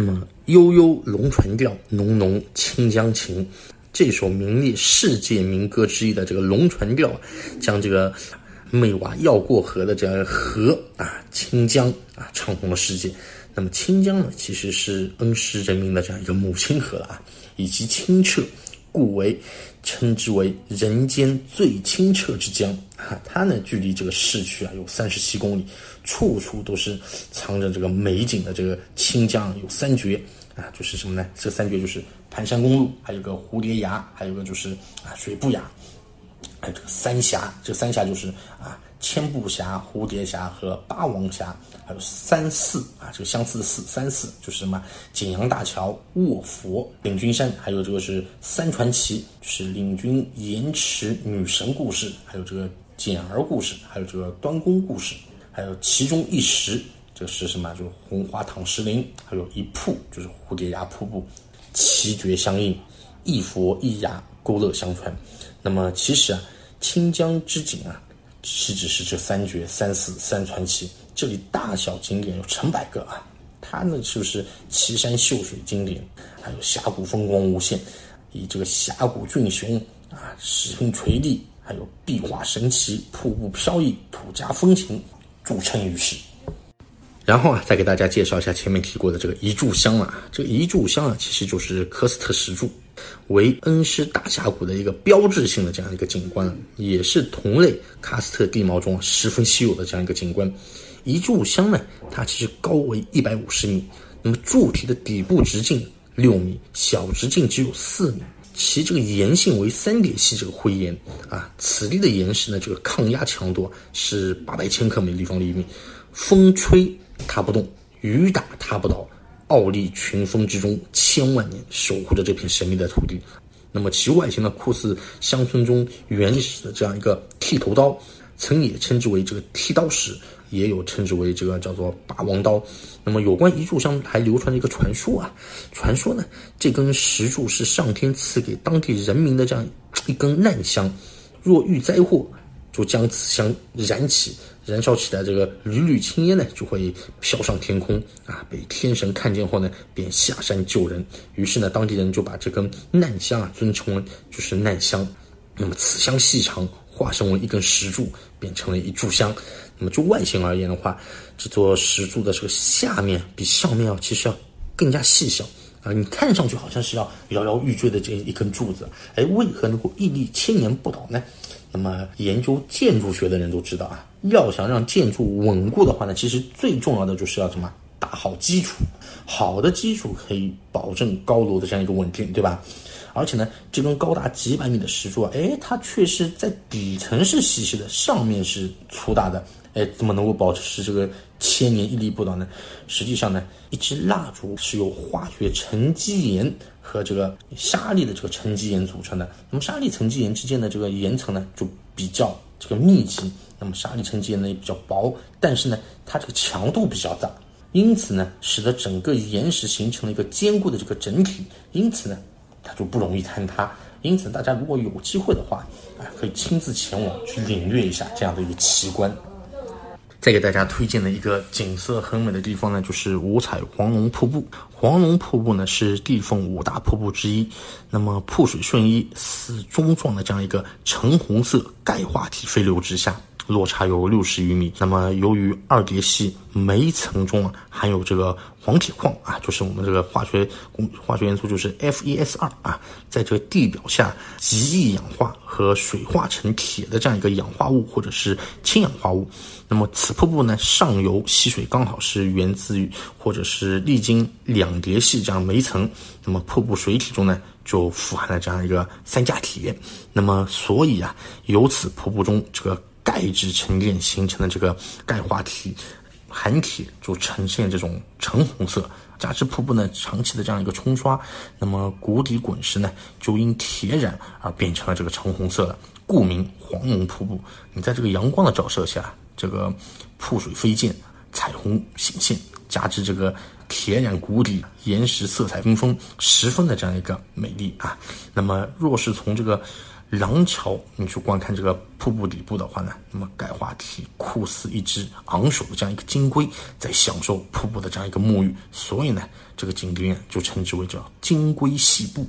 那么悠悠龙船调，浓浓清江情。这首名列世界民歌之一的这个《龙船调》，将这个妹娃要过河的这样一个河啊，清江啊，唱红了世界。那么清江呢，其实是恩施人民的这样一个母亲河啊，以及清澈，故为称之为人间最清澈之江啊。它呢，距离这个市区啊有三十七公里，处处都是藏着这个美景的这个清江有三绝啊，就是什么呢？这三绝就是。盘山公路，还有个蝴蝶崖，还有个就是啊水步崖，还有这个三峡，这三峡就是啊千步峡、蝴蝶峡和八王峡，还有三寺啊这个相似的寺三寺就是什么景阳大桥、卧佛、领军山，还有这个是三传奇，就是领军盐池女神故事，还有这个简儿故事，还有这个端公故事，还有其中一石，这是什么？就是红花躺石林，还有一瀑就是蝴蝶崖瀑布。奇绝相应，一佛一崖，勾勒相传。那么其实啊，清江之景啊，岂止是这三绝、三寺、三传奇？这里大小景点有成百个啊。它呢，就是奇山秀水经典，还有峡谷风光无限，以这个峡谷峻雄啊、石峰垂立，还有壁画神奇、瀑布飘逸、土家风情，著称于世。然后啊，再给大家介绍一下前面提过的这个一炷香了。这个一炷香啊，其实就是科斯特石柱，为恩施大峡谷的一个标志性的这样一个景观，也是同类喀斯特地貌中十分稀有的这样一个景观。一炷香呢，它其实高为一百五十米，那么柱体的底部直径六米，小直径只有四米，其这个岩性为三点系这个灰岩啊。此地的岩石呢，这个抗压强度是八百千克每立方厘米，风吹。它不动，雨打它不倒，傲立群峰之中，千万年守护着这片神秘的土地。那么其外形呢，酷似乡村中原始的这样一个剃头刀，曾也称之为这个剃刀石，也有称之为这个叫做霸王刀。那么有关一炷香还流传着一个传说啊，传说呢，这根石柱是上天赐给当地人民的这样一根难香，若遇灾祸，就将此香燃起。燃烧起来，这个缕缕青烟呢，就会飘上天空啊！被天神看见后呢，便下山救人。于是呢，当地人就把这根难香啊尊称为就是难香。那么此香细长，化身为一根石柱，变成了一炷香。那么就外形而言的话，这座石柱的这个下面比上面啊，其实要更加细小啊！你看上去好像是要摇摇欲坠的这一根柱子，哎，为何能够屹立千年不倒呢？那么研究建筑学的人都知道啊。要想让建筑稳固的话呢，其实最重要的就是要什么？打好基础。好的基础可以保证高楼的这样一个稳定，对吧？而且呢，这根高达几百米的石柱啊，哎，它却是在底层是细细的，上面是粗大的，哎，怎么能够保持这个千年屹立不倒呢？实际上呢，一支蜡烛是由化学沉积岩和这个沙粒的这个沉积岩组成的。那么沙粒沉积岩之间的这个岩层呢，就比较这个密集。那么沙粒沉积岩呢也比较薄，但是呢它这个强度比较大，因此呢使得整个岩石形成了一个坚固的这个整体，因此呢就不容易坍塌。因此大家如果有机会的话，啊可以亲自前往去领略一下这样的一个奇观。再给大家推荐的一个景色很美的地方呢，就是五彩黄龙瀑布。黄龙瀑布呢是地凤五大瀑布之一，那么瀑水顺一，似钟状的这样一个橙红色钙化体飞流直下。落差有六十余米。那么，由于二叠系煤层中啊含有这个黄铁矿啊，就是我们这个化学工化学元素就是 Fe2 啊，在这个地表下极易氧化和水化成铁的这样一个氧化物或者是氢氧化物。那么，此瀑布呢，上游溪水刚好是源自于或者是历经两叠系这样煤层。那么，瀑布水体中呢，就富含了这样一个三价铁。那么，所以啊，由此瀑布中这个。钙质沉淀形成的这个钙化体含铁就呈现这种橙红色，加之瀑布呢长期的这样一个冲刷，那么谷底滚石呢就因铁染而变成了这个橙红色的，故名黄龙瀑布。你在这个阳光的照射下，这个瀑水飞溅，彩虹显现，加之这个铁染谷底岩石色彩缤纷，十分的这样一个美丽啊。那么若是从这个廊桥，你去观看这个瀑布底部的话呢，那么改话题酷似一只昂首的这样一个金龟，在享受瀑布的这样一个沐浴，所以呢，这个景点就称之为叫金龟戏步。